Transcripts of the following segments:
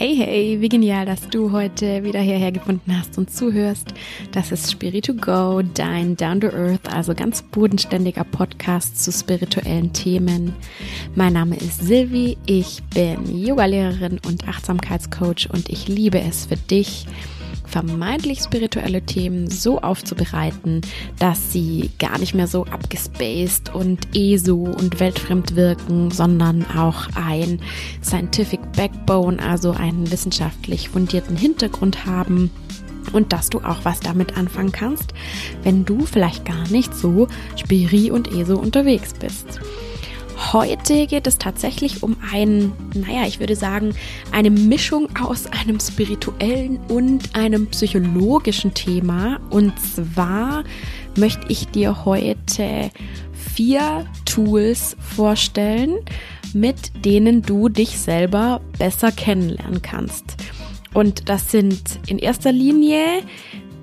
Hey, hey, wie genial, dass du heute wieder hierher gefunden hast und zuhörst. Das ist Spirit 2 Go, dein Down to Earth, also ganz bodenständiger Podcast zu spirituellen Themen. Mein Name ist Silvi, ich bin Yogalehrerin und Achtsamkeitscoach und ich liebe es für dich, vermeintlich spirituelle Themen so aufzubereiten, dass sie gar nicht mehr so abgespaced und ESO und weltfremd wirken, sondern auch ein Scientific Backbone, also einen wissenschaftlich fundierten Hintergrund haben und dass du auch was damit anfangen kannst, wenn du vielleicht gar nicht so spiri und ESO unterwegs bist. Heute geht es tatsächlich um ein, naja, ich würde sagen, eine Mischung aus einem spirituellen und einem psychologischen Thema. Und zwar möchte ich dir heute vier Tools vorstellen, mit denen du dich selber besser kennenlernen kannst. Und das sind in erster Linie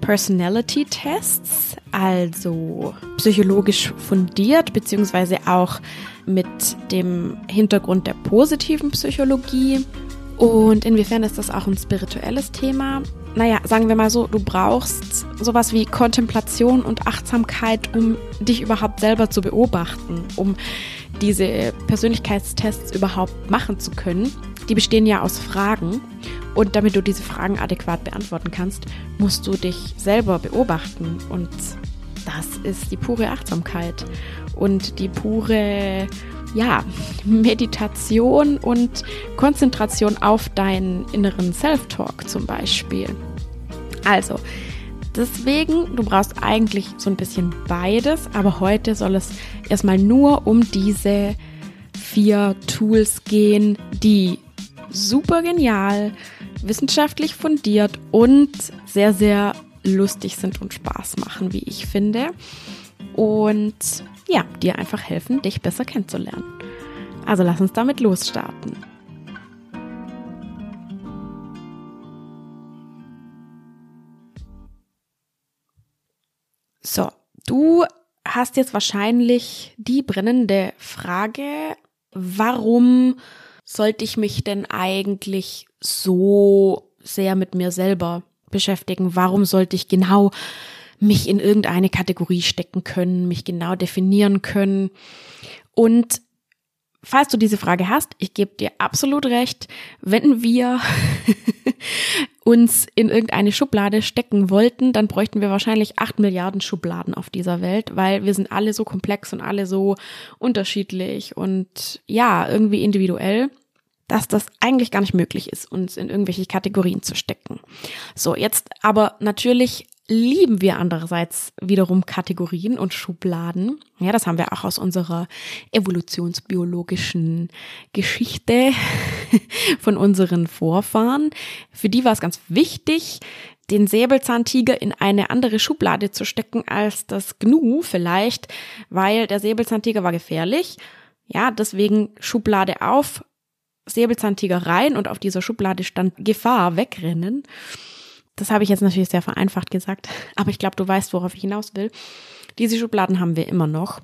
Personality Tests, also psychologisch fundiert, beziehungsweise auch mit dem Hintergrund der positiven Psychologie. Und inwiefern ist das auch ein spirituelles Thema? Naja, sagen wir mal so, du brauchst sowas wie Kontemplation und Achtsamkeit, um dich überhaupt selber zu beobachten, um diese Persönlichkeitstests überhaupt machen zu können. Die bestehen ja aus Fragen. Und damit du diese Fragen adäquat beantworten kannst, musst du dich selber beobachten. Und das ist die pure Achtsamkeit und die pure ja, Meditation und Konzentration auf deinen inneren Self-Talk zum Beispiel. Also, deswegen, du brauchst eigentlich so ein bisschen beides, aber heute soll es erstmal nur um diese vier Tools gehen, die super genial, wissenschaftlich fundiert und sehr, sehr lustig sind und Spaß machen, wie ich finde. Und ja, dir einfach helfen, dich besser kennenzulernen. Also lass uns damit losstarten. So, du hast jetzt wahrscheinlich die brennende Frage, warum sollte ich mich denn eigentlich so sehr mit mir selber beschäftigen? Warum sollte ich genau mich in irgendeine Kategorie stecken können, mich genau definieren können? Und falls du diese Frage hast, ich gebe dir absolut recht, wenn wir uns in irgendeine Schublade stecken wollten, dann bräuchten wir wahrscheinlich acht Milliarden Schubladen auf dieser Welt, weil wir sind alle so komplex und alle so unterschiedlich und ja, irgendwie individuell dass das eigentlich gar nicht möglich ist, uns in irgendwelche Kategorien zu stecken. So, jetzt aber natürlich lieben wir andererseits wiederum Kategorien und Schubladen. Ja, das haben wir auch aus unserer evolutionsbiologischen Geschichte von unseren Vorfahren. Für die war es ganz wichtig, den Säbelzahntiger in eine andere Schublade zu stecken als das Gnu vielleicht, weil der Säbelzahntiger war gefährlich. Ja, deswegen Schublade auf, Säbelzahntiger rein und auf dieser Schublade stand Gefahr, wegrennen. Das habe ich jetzt natürlich sehr vereinfacht gesagt, aber ich glaube, du weißt, worauf ich hinaus will. Diese Schubladen haben wir immer noch.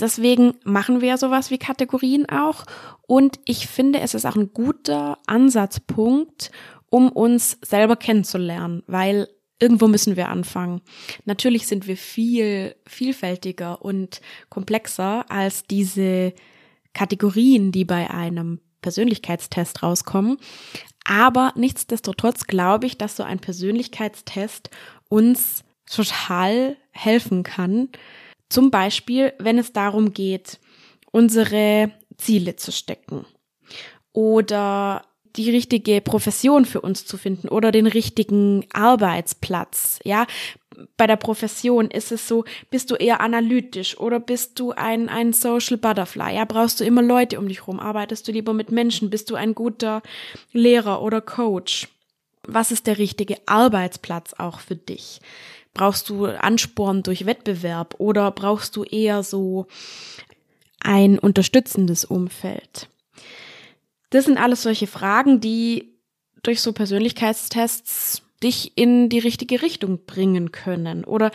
Deswegen machen wir sowas wie Kategorien auch. Und ich finde, es ist auch ein guter Ansatzpunkt, um uns selber kennenzulernen, weil irgendwo müssen wir anfangen. Natürlich sind wir viel vielfältiger und komplexer als diese Kategorien, die bei einem Persönlichkeitstest rauskommen. Aber nichtsdestotrotz glaube ich, dass so ein Persönlichkeitstest uns total helfen kann. Zum Beispiel, wenn es darum geht, unsere Ziele zu stecken oder die richtige Profession für uns zu finden oder den richtigen Arbeitsplatz. Ja, bei der Profession ist es so, bist du eher analytisch oder bist du ein, ein Social Butterfly? Ja, brauchst du immer Leute um dich herum? Arbeitest du lieber mit Menschen? Bist du ein guter Lehrer oder Coach? Was ist der richtige Arbeitsplatz auch für dich? Brauchst du Ansporn durch Wettbewerb oder brauchst du eher so ein unterstützendes Umfeld? Das sind alles solche Fragen, die durch so Persönlichkeitstests dich in die richtige Richtung bringen können. Oder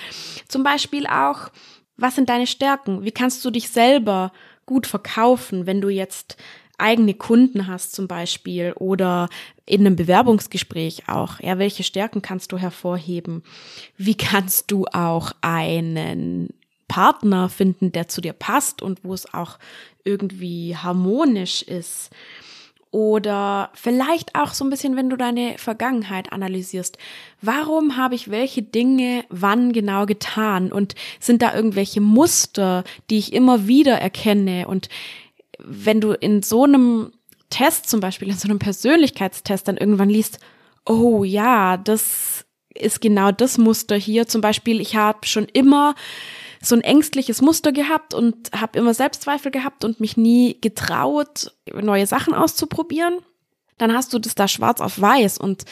zum Beispiel auch, was sind deine Stärken? Wie kannst du dich selber gut verkaufen, wenn du jetzt eigene Kunden hast zum Beispiel oder in einem Bewerbungsgespräch auch. Ja, welche Stärken kannst du hervorheben? Wie kannst du auch einen Partner finden, der zu dir passt und wo es auch irgendwie harmonisch ist? Oder vielleicht auch so ein bisschen, wenn du deine Vergangenheit analysierst. Warum habe ich welche Dinge wann genau getan? Und sind da irgendwelche Muster, die ich immer wieder erkenne? Und wenn du in so einem Test zum Beispiel, in so einem Persönlichkeitstest dann irgendwann liest, oh ja, das ist genau das Muster hier. Zum Beispiel, ich habe schon immer so ein ängstliches Muster gehabt und habe immer Selbstzweifel gehabt und mich nie getraut, neue Sachen auszuprobieren. Dann hast du das da schwarz auf weiß und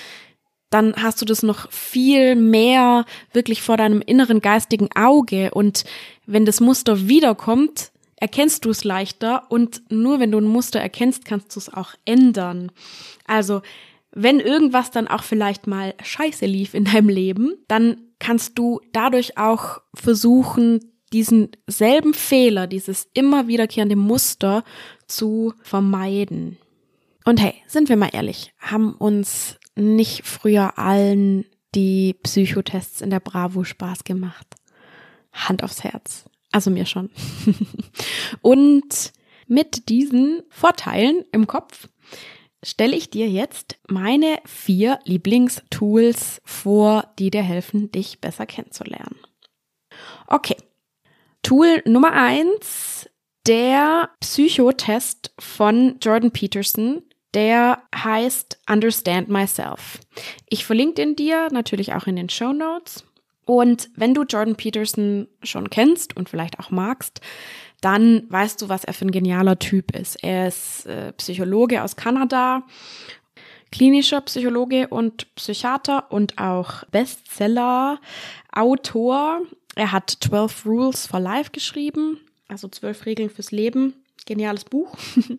dann hast du das noch viel mehr wirklich vor deinem inneren geistigen Auge und wenn das Muster wiederkommt, erkennst du es leichter und nur wenn du ein Muster erkennst, kannst du es auch ändern. Also, wenn irgendwas dann auch vielleicht mal scheiße lief in deinem Leben, dann kannst du dadurch auch versuchen, diesen selben Fehler, dieses immer wiederkehrende Muster zu vermeiden. Und hey, sind wir mal ehrlich, haben uns nicht früher allen die Psychotests in der Bravo Spaß gemacht? Hand aufs Herz. Also mir schon. Und mit diesen Vorteilen im Kopf stelle ich dir jetzt meine vier Lieblingstools vor, die dir helfen, dich besser kennenzulernen. Okay. Tool Nummer eins, der Psychotest von Jordan Peterson. Der heißt Understand Myself. Ich verlinke den dir natürlich auch in den Show Notes. Und wenn du Jordan Peterson schon kennst und vielleicht auch magst, dann weißt du, was er für ein genialer Typ ist. Er ist äh, Psychologe aus Kanada, klinischer Psychologe und Psychiater und auch Bestseller-Autor. Er hat 12 Rules for Life geschrieben, also 12 Regeln fürs Leben. Geniales Buch.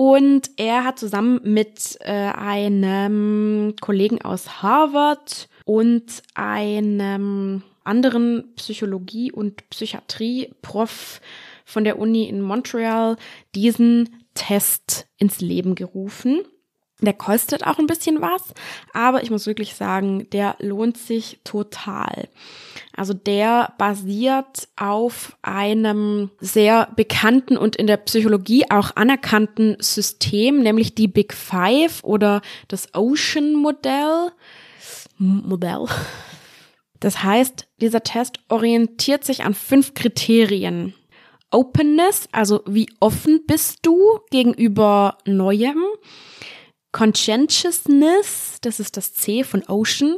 Und er hat zusammen mit äh, einem Kollegen aus Harvard und einem anderen Psychologie- und Psychiatrie-Prof von der Uni in Montreal diesen Test ins Leben gerufen. Der kostet auch ein bisschen was, aber ich muss wirklich sagen, der lohnt sich total. Also der basiert auf einem sehr bekannten und in der Psychologie auch anerkannten System, nämlich die Big Five oder das Ocean Modell. Modell. Das heißt, dieser Test orientiert sich an fünf Kriterien. Openness, also wie offen bist du gegenüber Neuem. Conscientiousness, das ist das C von Ocean.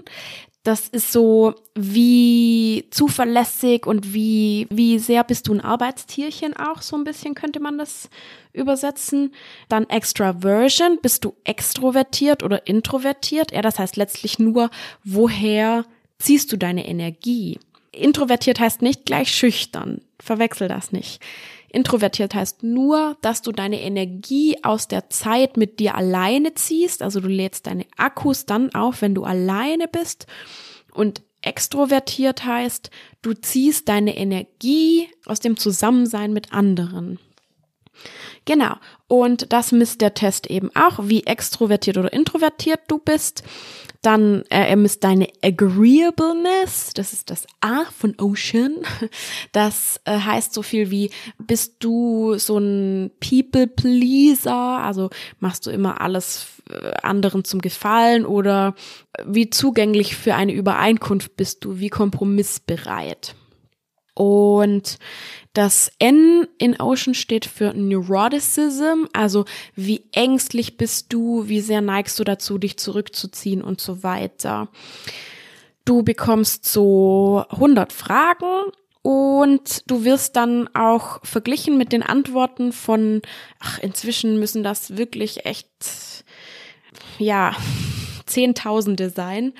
Das ist so, wie zuverlässig und wie, wie sehr bist du ein Arbeitstierchen auch, so ein bisschen könnte man das übersetzen. Dann Extraversion, bist du extrovertiert oder introvertiert? Ja, das heißt letztlich nur, woher ziehst du deine Energie? Introvertiert heißt nicht gleich schüchtern. Verwechsel das nicht. Introvertiert heißt nur, dass du deine Energie aus der Zeit mit dir alleine ziehst. Also du lädst deine Akkus dann auf, wenn du alleine bist. Und extrovertiert heißt, du ziehst deine Energie aus dem Zusammensein mit anderen. Genau. Und das misst der Test eben auch, wie extrovertiert oder introvertiert du bist. Dann äh, er misst deine Agreeableness, das ist das A von Ocean. Das äh, heißt so viel wie, bist du so ein People Pleaser, also machst du immer alles äh, anderen zum Gefallen oder wie zugänglich für eine Übereinkunft bist du, wie kompromissbereit. Und das N in Ocean steht für Neuroticism, also wie ängstlich bist du, wie sehr neigst du dazu, dich zurückzuziehen und so weiter. Du bekommst so 100 Fragen und du wirst dann auch verglichen mit den Antworten von, ach, inzwischen müssen das wirklich echt, ja, Zehntausende sein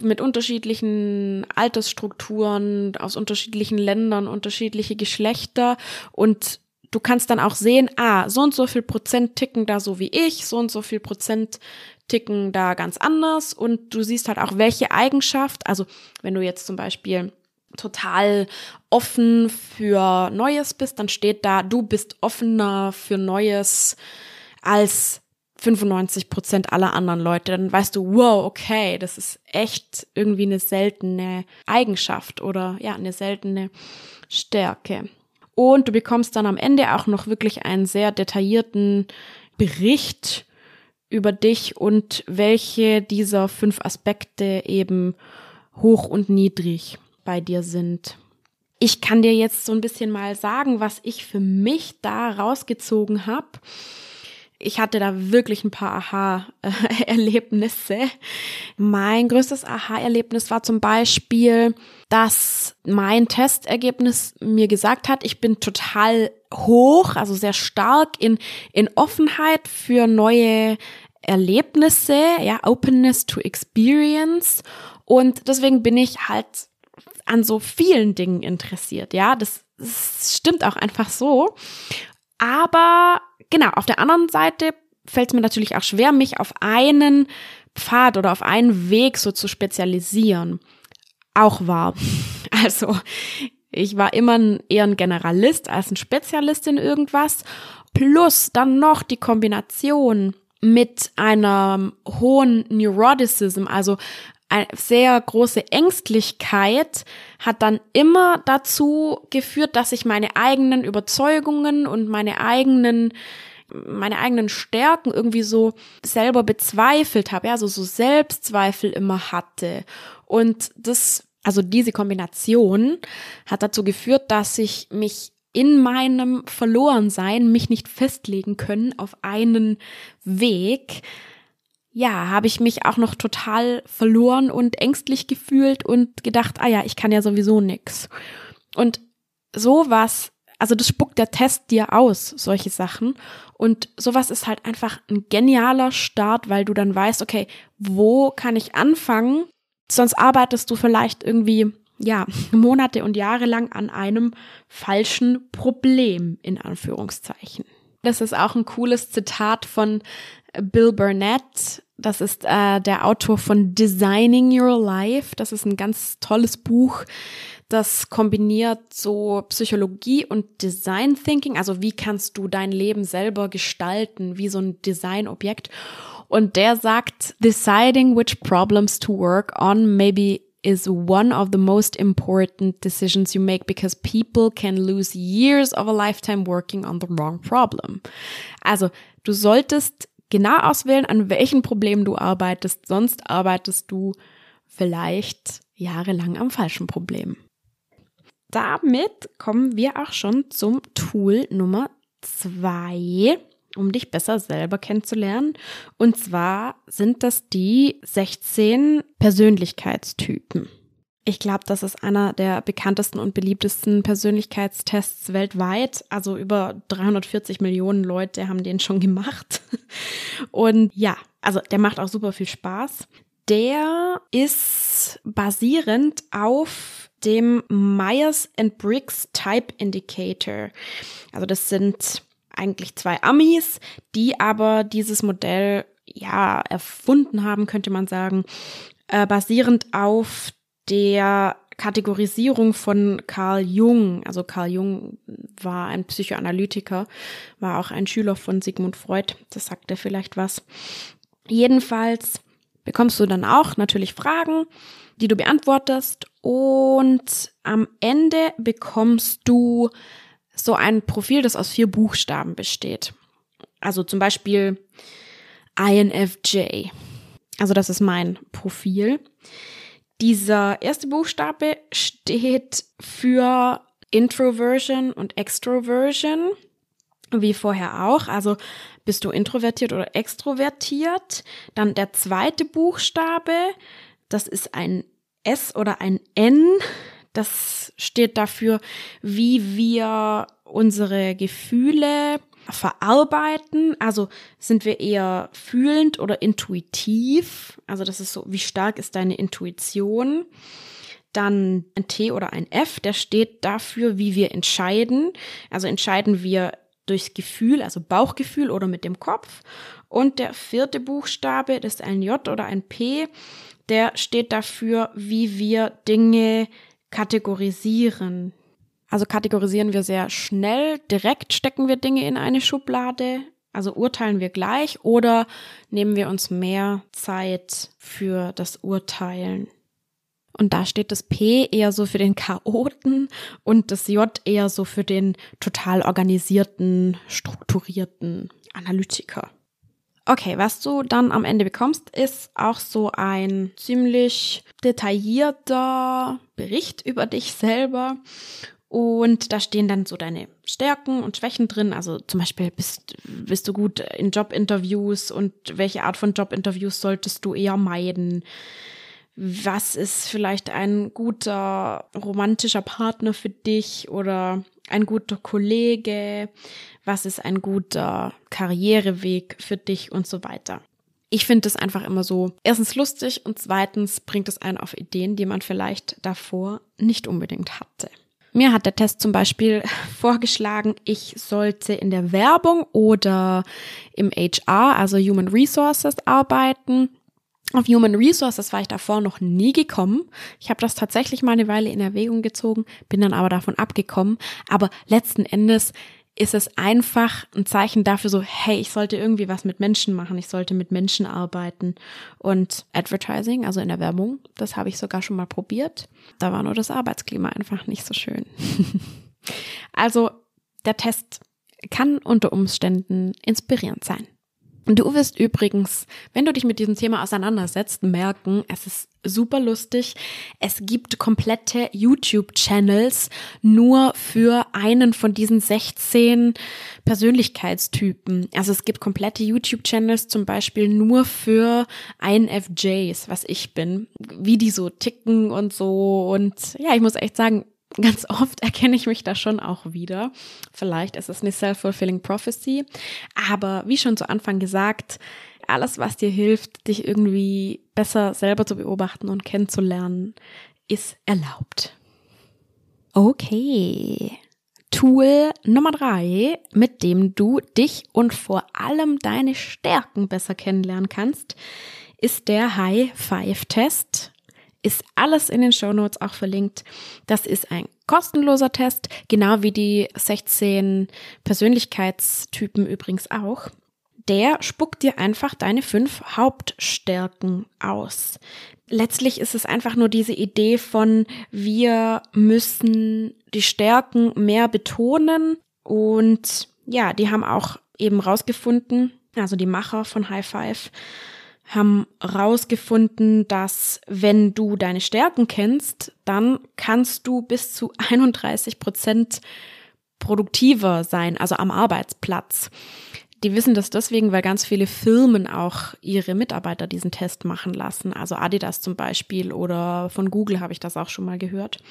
mit unterschiedlichen Altersstrukturen, aus unterschiedlichen Ländern, unterschiedliche Geschlechter. Und du kannst dann auch sehen, ah, so und so viel Prozent ticken da so wie ich, so und so viel Prozent ticken da ganz anders. Und du siehst halt auch, welche Eigenschaft, also wenn du jetzt zum Beispiel total offen für Neues bist, dann steht da, du bist offener für Neues als 95 Prozent aller anderen Leute, dann weißt du, wow, okay, das ist echt irgendwie eine seltene Eigenschaft oder ja, eine seltene Stärke. Und du bekommst dann am Ende auch noch wirklich einen sehr detaillierten Bericht über dich und welche dieser fünf Aspekte eben hoch und niedrig bei dir sind. Ich kann dir jetzt so ein bisschen mal sagen, was ich für mich da rausgezogen habe ich hatte da wirklich ein paar Aha-Erlebnisse. Mein größtes Aha-Erlebnis war zum Beispiel, dass mein Testergebnis mir gesagt hat, ich bin total hoch, also sehr stark in, in Offenheit für neue Erlebnisse, ja, Openness to Experience. Und deswegen bin ich halt an so vielen Dingen interessiert, ja. Das, das stimmt auch einfach so. Aber genau, auf der anderen Seite fällt es mir natürlich auch schwer, mich auf einen Pfad oder auf einen Weg so zu spezialisieren. Auch wahr. Also, ich war immer eher ein Generalist als ein Spezialist in irgendwas. Plus dann noch die Kombination mit einem hohen Neuroticism, also eine sehr große Ängstlichkeit hat dann immer dazu geführt, dass ich meine eigenen Überzeugungen und meine eigenen meine eigenen Stärken irgendwie so selber bezweifelt habe, ja, so so Selbstzweifel immer hatte. Und das also diese Kombination hat dazu geführt, dass ich mich in meinem Verlorensein mich nicht festlegen können auf einen Weg, ja, habe ich mich auch noch total verloren und ängstlich gefühlt und gedacht, ah ja, ich kann ja sowieso nix. Und sowas, also das spuckt der Test dir aus, solche Sachen. Und sowas ist halt einfach ein genialer Start, weil du dann weißt, okay, wo kann ich anfangen? Sonst arbeitest du vielleicht irgendwie, ja, Monate und Jahre lang an einem falschen Problem, in Anführungszeichen. Das ist auch ein cooles Zitat von Bill Burnett. Das ist äh, der Autor von Designing Your Life. Das ist ein ganz tolles Buch. Das kombiniert so Psychologie und Design Thinking. Also wie kannst du dein Leben selber gestalten, wie so ein Designobjekt. Und der sagt, deciding which problems to work on maybe is one of the most important decisions you make because people can lose years of a lifetime working on the wrong problem. Also, du solltest genau auswählen, an welchen Problemen du arbeitest, sonst arbeitest du vielleicht jahrelang am falschen Problem. Damit kommen wir auch schon zum Tool Nummer zwei, um dich besser selber kennenzulernen. Und zwar sind das die 16 Persönlichkeitstypen. Ich glaube, das ist einer der bekanntesten und beliebtesten Persönlichkeitstests weltweit. Also über 340 Millionen Leute haben den schon gemacht. Und ja, also der macht auch super viel Spaß. Der ist basierend auf dem Myers and Briggs Type Indicator. Also das sind eigentlich zwei Amis, die aber dieses Modell ja erfunden haben, könnte man sagen, äh, basierend auf der Kategorisierung von Carl Jung. Also Carl Jung war ein Psychoanalytiker, war auch ein Schüler von Sigmund Freud. Das sagt er vielleicht was. Jedenfalls bekommst du dann auch natürlich Fragen, die du beantwortest und am Ende bekommst du so ein Profil, das aus vier Buchstaben besteht. Also zum Beispiel INFJ. Also das ist mein Profil. Dieser erste Buchstabe steht für Introversion und Extroversion, wie vorher auch. Also bist du introvertiert oder extrovertiert. Dann der zweite Buchstabe, das ist ein S oder ein N. Das steht dafür, wie wir unsere Gefühle verarbeiten. Also sind wir eher fühlend oder intuitiv. Also das ist so, wie stark ist deine Intuition. Dann ein T oder ein F, der steht dafür, wie wir entscheiden. Also entscheiden wir durchs Gefühl, also Bauchgefühl oder mit dem Kopf. Und der vierte Buchstabe, das ist ein J oder ein P, der steht dafür, wie wir Dinge kategorisieren. Also kategorisieren wir sehr schnell, direkt stecken wir Dinge in eine Schublade, also urteilen wir gleich oder nehmen wir uns mehr Zeit für das Urteilen? Und da steht das P eher so für den Chaoten und das J eher so für den total organisierten, strukturierten Analytiker. Okay, was du dann am Ende bekommst, ist auch so ein ziemlich detaillierter Bericht über dich selber und da stehen dann so deine Stärken und Schwächen drin. Also zum Beispiel bist, bist du gut in Jobinterviews und welche Art von Jobinterviews solltest du eher meiden? Was ist vielleicht ein guter romantischer Partner für dich oder ein guter Kollege? Was ist ein guter Karriereweg für dich und so weiter? Ich finde es einfach immer so, erstens lustig und zweitens bringt es einen auf Ideen, die man vielleicht davor nicht unbedingt hatte. Mir hat der Test zum Beispiel vorgeschlagen, ich sollte in der Werbung oder im HR, also Human Resources, arbeiten. Auf Human Resources war ich davor noch nie gekommen. Ich habe das tatsächlich mal eine Weile in Erwägung gezogen, bin dann aber davon abgekommen. Aber letzten Endes ist es einfach ein Zeichen dafür so, hey, ich sollte irgendwie was mit Menschen machen, ich sollte mit Menschen arbeiten. Und Advertising, also in der Werbung, das habe ich sogar schon mal probiert. Da war nur das Arbeitsklima einfach nicht so schön. also der Test kann unter Umständen inspirierend sein. Du wirst übrigens, wenn du dich mit diesem Thema auseinandersetzt, merken, es ist super lustig. Es gibt komplette YouTube-Channels nur für einen von diesen 16 Persönlichkeitstypen. Also es gibt komplette YouTube-Channels zum Beispiel nur für INFJs, was ich bin, wie die so ticken und so. Und ja, ich muss echt sagen, ganz oft erkenne ich mich da schon auch wieder. Vielleicht ist es eine self-fulfilling prophecy. Aber wie schon zu Anfang gesagt, alles, was dir hilft, dich irgendwie besser selber zu beobachten und kennenzulernen, ist erlaubt. Okay. Tool Nummer drei, mit dem du dich und vor allem deine Stärken besser kennenlernen kannst, ist der High Five Test ist alles in den Show Notes auch verlinkt. Das ist ein kostenloser Test, genau wie die 16 Persönlichkeitstypen übrigens auch. Der spuckt dir einfach deine fünf Hauptstärken aus. Letztlich ist es einfach nur diese Idee von, wir müssen die Stärken mehr betonen und ja, die haben auch eben rausgefunden, also die Macher von High Five, haben rausgefunden, dass wenn du deine Stärken kennst, dann kannst du bis zu 31 Prozent produktiver sein, also am Arbeitsplatz. Die wissen das deswegen, weil ganz viele Firmen auch ihre Mitarbeiter diesen Test machen lassen. Also Adidas zum Beispiel oder von Google habe ich das auch schon mal gehört.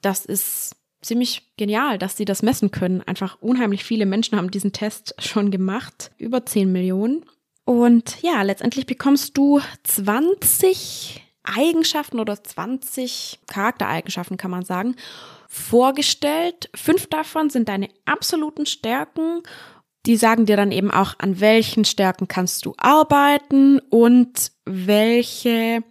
Das ist ziemlich genial, dass sie das messen können. Einfach unheimlich viele Menschen haben diesen Test schon gemacht. Über 10 Millionen. Und ja, letztendlich bekommst du 20 Eigenschaften oder 20 Charaktereigenschaften, kann man sagen, vorgestellt. Fünf davon sind deine absoluten Stärken. Die sagen dir dann eben auch, an welchen Stärken kannst du arbeiten und welche,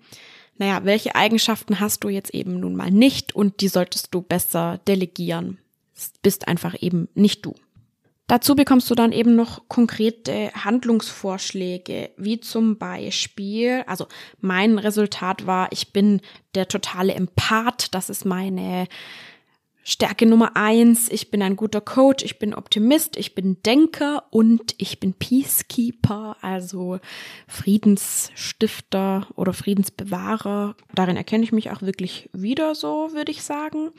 naja, welche Eigenschaften hast du jetzt eben nun mal nicht und die solltest du besser delegieren. Bist einfach eben nicht du. Dazu bekommst du dann eben noch konkrete Handlungsvorschläge, wie zum Beispiel, also mein Resultat war, ich bin der totale Empath, das ist meine Stärke Nummer eins, ich bin ein guter Coach, ich bin Optimist, ich bin Denker und ich bin Peacekeeper, also Friedensstifter oder Friedensbewahrer. Darin erkenne ich mich auch wirklich wieder so, würde ich sagen.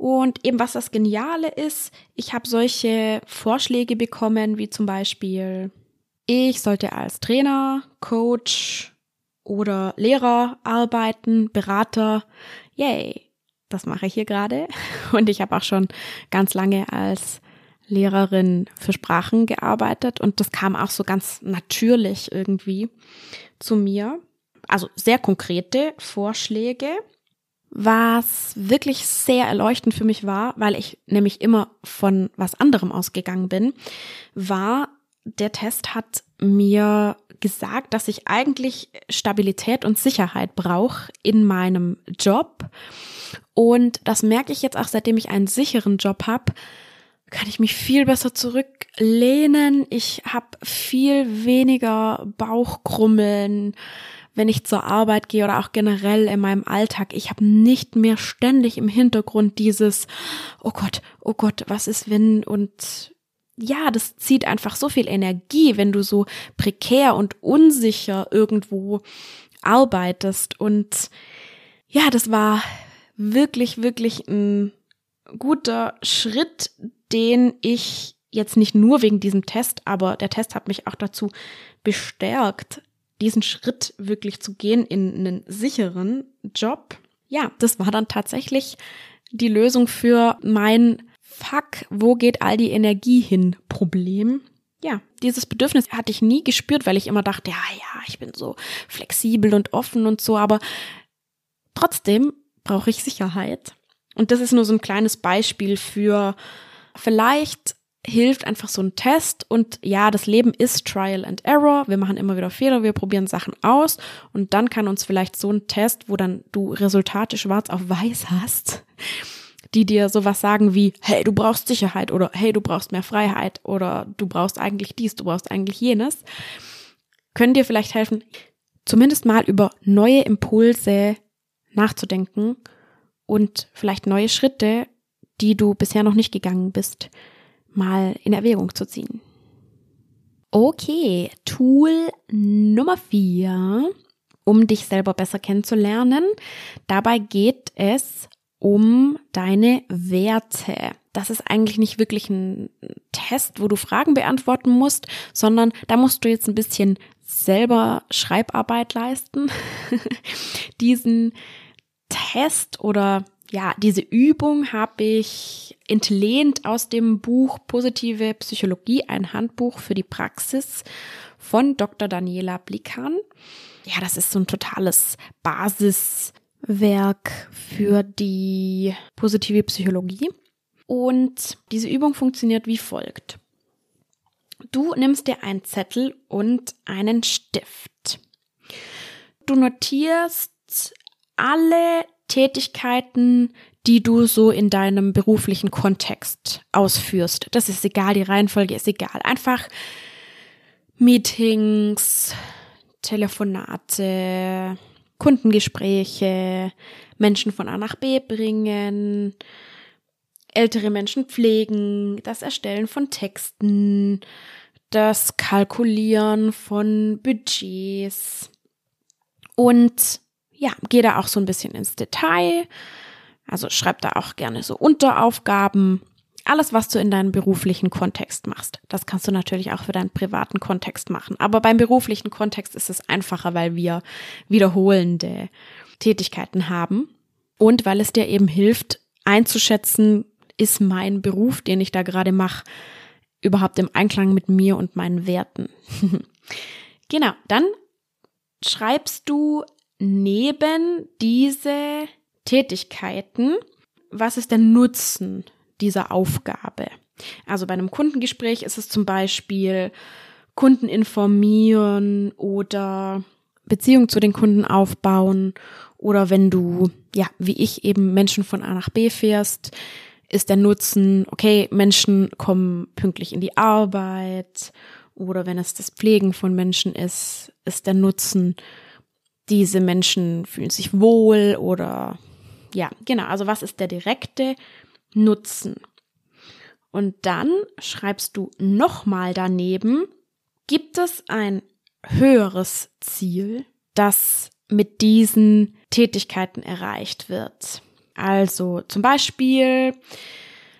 Und eben was das Geniale ist, ich habe solche Vorschläge bekommen, wie zum Beispiel, ich sollte als Trainer, Coach oder Lehrer arbeiten, Berater. Yay, das mache ich hier gerade. Und ich habe auch schon ganz lange als Lehrerin für Sprachen gearbeitet und das kam auch so ganz natürlich irgendwie zu mir. Also sehr konkrete Vorschläge was wirklich sehr erleuchtend für mich war, weil ich nämlich immer von was anderem ausgegangen bin, war, der Test hat mir gesagt, dass ich eigentlich Stabilität und Sicherheit brauche in meinem Job Und das merke ich jetzt auch, seitdem ich einen sicheren Job habe, kann ich mich viel besser zurücklehnen. Ich habe viel weniger Bauchkrummeln, wenn ich zur Arbeit gehe oder auch generell in meinem Alltag. Ich habe nicht mehr ständig im Hintergrund dieses, oh Gott, oh Gott, was ist wenn und ja, das zieht einfach so viel Energie, wenn du so prekär und unsicher irgendwo arbeitest. Und ja, das war wirklich, wirklich ein guter Schritt, den ich jetzt nicht nur wegen diesem Test, aber der Test hat mich auch dazu bestärkt, diesen Schritt wirklich zu gehen in einen sicheren Job. Ja, das war dann tatsächlich die Lösung für mein Fuck, wo geht all die Energie hin Problem. Ja, dieses Bedürfnis hatte ich nie gespürt, weil ich immer dachte, ja, ja, ich bin so flexibel und offen und so, aber trotzdem brauche ich Sicherheit. Und das ist nur so ein kleines Beispiel für vielleicht hilft einfach so ein Test. Und ja, das Leben ist Trial and Error. Wir machen immer wieder Fehler, wir probieren Sachen aus. Und dann kann uns vielleicht so ein Test, wo dann du Resultate schwarz auf weiß hast, die dir sowas sagen wie, hey, du brauchst Sicherheit oder hey, du brauchst mehr Freiheit oder du brauchst eigentlich dies, du brauchst eigentlich jenes, können dir vielleicht helfen, zumindest mal über neue Impulse nachzudenken und vielleicht neue Schritte, die du bisher noch nicht gegangen bist, mal in Erwägung zu ziehen. Okay, Tool Nummer vier, um dich selber besser kennenzulernen. Dabei geht es um deine Werte. Das ist eigentlich nicht wirklich ein Test, wo du Fragen beantworten musst, sondern da musst du jetzt ein bisschen selber Schreibarbeit leisten. Diesen Test oder ja, diese Übung habe ich entlehnt aus dem Buch Positive Psychologie, ein Handbuch für die Praxis von Dr. Daniela Blikan. Ja, das ist so ein totales Basiswerk für die positive Psychologie. Und diese Übung funktioniert wie folgt. Du nimmst dir einen Zettel und einen Stift. Du notierst alle Tätigkeiten, die du so in deinem beruflichen Kontext ausführst. Das ist egal, die Reihenfolge ist egal. Einfach Meetings, Telefonate, Kundengespräche, Menschen von A nach B bringen, ältere Menschen pflegen, das Erstellen von Texten, das Kalkulieren von Budgets und ja, geh da auch so ein bisschen ins Detail. Also schreib da auch gerne so Unteraufgaben. Alles, was du in deinem beruflichen Kontext machst. Das kannst du natürlich auch für deinen privaten Kontext machen. Aber beim beruflichen Kontext ist es einfacher, weil wir wiederholende Tätigkeiten haben. Und weil es dir eben hilft, einzuschätzen, ist mein Beruf, den ich da gerade mache, überhaupt im Einklang mit mir und meinen Werten. genau, dann schreibst du neben diese Tätigkeiten, was ist der Nutzen dieser Aufgabe? Also bei einem Kundengespräch ist es zum Beispiel Kunden informieren oder Beziehung zu den Kunden aufbauen oder wenn du, ja, wie ich eben Menschen von A nach B fährst, ist der Nutzen, okay, Menschen kommen pünktlich in die Arbeit oder wenn es das Pflegen von Menschen ist, ist der Nutzen, diese Menschen fühlen sich wohl oder ja, genau. Also was ist der direkte Nutzen? Und dann schreibst du nochmal daneben, gibt es ein höheres Ziel, das mit diesen Tätigkeiten erreicht wird? Also zum Beispiel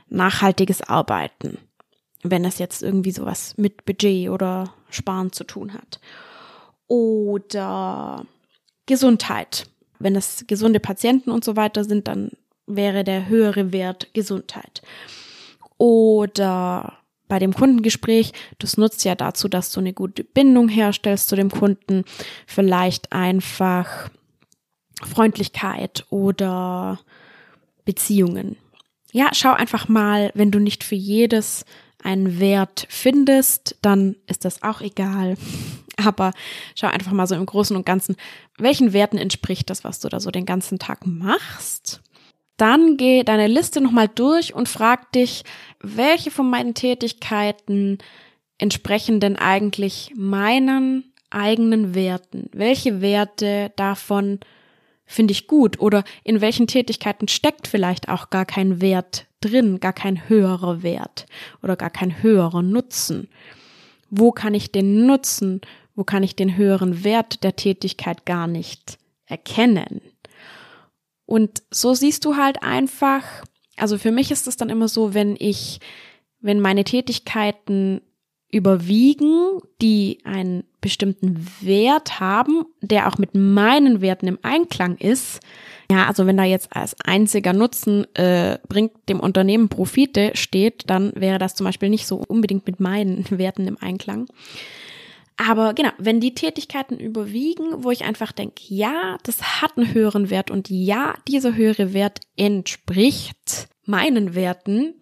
nachhaltiges Arbeiten, wenn es jetzt irgendwie sowas mit Budget oder Sparen zu tun hat. Oder Gesundheit. Wenn es gesunde Patienten und so weiter sind, dann wäre der höhere Wert Gesundheit. Oder bei dem Kundengespräch, das nutzt ja dazu, dass du eine gute Bindung herstellst zu dem Kunden, vielleicht einfach Freundlichkeit oder Beziehungen. Ja, schau einfach mal, wenn du nicht für jedes einen Wert findest, dann ist das auch egal. Aber schau einfach mal so im Großen und Ganzen, welchen Werten entspricht das, was du da so den ganzen Tag machst? dann geh deine Liste nochmal durch und frag dich, welche von meinen Tätigkeiten entsprechen denn eigentlich meinen eigenen Werten? Welche Werte davon finde ich gut oder in welchen Tätigkeiten steckt vielleicht auch gar kein Wert drin, gar kein höherer Wert oder gar kein höherer Nutzen. Wo kann ich den Nutzen, wo kann ich den höheren Wert der Tätigkeit gar nicht erkennen? Und so siehst du halt einfach, also für mich ist es dann immer so, wenn ich, wenn meine Tätigkeiten überwiegen, die einen bestimmten Wert haben, der auch mit meinen Werten im Einklang ist. Ja, also wenn da jetzt als einziger Nutzen äh, bringt dem Unternehmen Profite steht, dann wäre das zum Beispiel nicht so unbedingt mit meinen Werten im Einklang. Aber genau, wenn die Tätigkeiten überwiegen, wo ich einfach denke, ja, das hat einen höheren Wert und ja, dieser höhere Wert entspricht meinen Werten,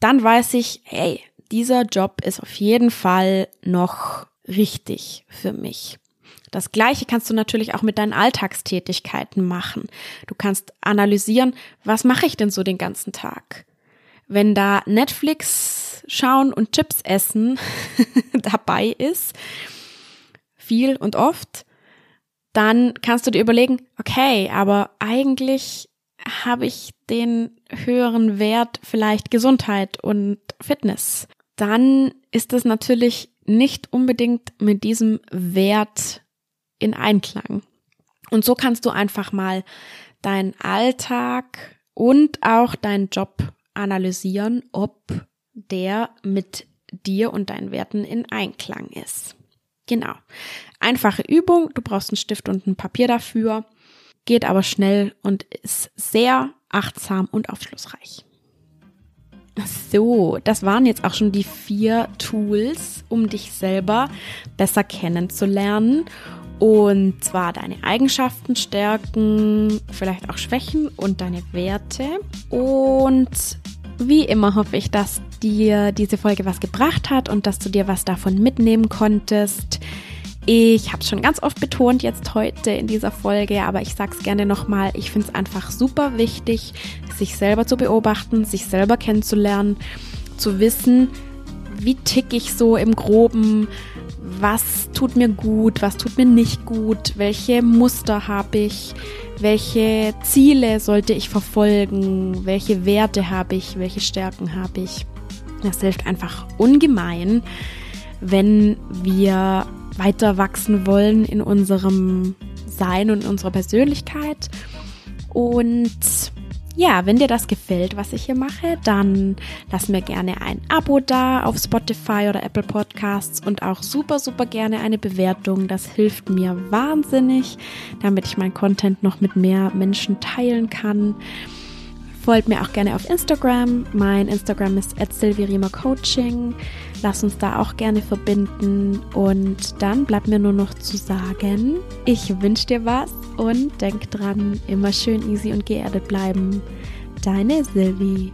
dann weiß ich, hey, dieser Job ist auf jeden Fall noch richtig für mich. Das gleiche kannst du natürlich auch mit deinen Alltagstätigkeiten machen. Du kannst analysieren, was mache ich denn so den ganzen Tag? Wenn da Netflix schauen und Chips essen dabei ist, viel und oft, dann kannst du dir überlegen, okay, aber eigentlich habe ich den höheren Wert vielleicht Gesundheit und Fitness. Dann ist es natürlich nicht unbedingt mit diesem Wert in Einklang. Und so kannst du einfach mal deinen Alltag und auch deinen Job analysieren, ob der mit dir und deinen Werten in Einklang ist. Genau. Einfache Übung. Du brauchst einen Stift und ein Papier dafür. Geht aber schnell und ist sehr achtsam und aufschlussreich. So, das waren jetzt auch schon die vier Tools, um dich selber besser kennenzulernen. Und zwar deine Eigenschaften, Stärken, vielleicht auch Schwächen und deine Werte. Und wie immer hoffe ich, dass dir diese Folge was gebracht hat und dass du dir was davon mitnehmen konntest. Ich habe es schon ganz oft betont jetzt heute in dieser Folge, aber ich sage es gerne nochmal. Ich finde es einfach super wichtig, sich selber zu beobachten, sich selber kennenzulernen, zu wissen, wie tick ich so im groben, was tut mir gut, was tut mir nicht gut, welche Muster habe ich, welche Ziele sollte ich verfolgen, welche Werte habe ich, welche Stärken habe ich. Das hilft einfach ungemein, wenn wir weiter wachsen wollen in unserem Sein und unserer Persönlichkeit. Und ja, wenn dir das gefällt, was ich hier mache, dann lass mir gerne ein Abo da auf Spotify oder Apple Podcasts und auch super, super gerne eine Bewertung. Das hilft mir wahnsinnig, damit ich mein Content noch mit mehr Menschen teilen kann. Folgt mir auch gerne auf Instagram. Mein Instagram ist Coaching. Lass uns da auch gerne verbinden. Und dann bleibt mir nur noch zu sagen, ich wünsche dir was und denk dran, immer schön easy und geerdet bleiben. Deine Sylvie.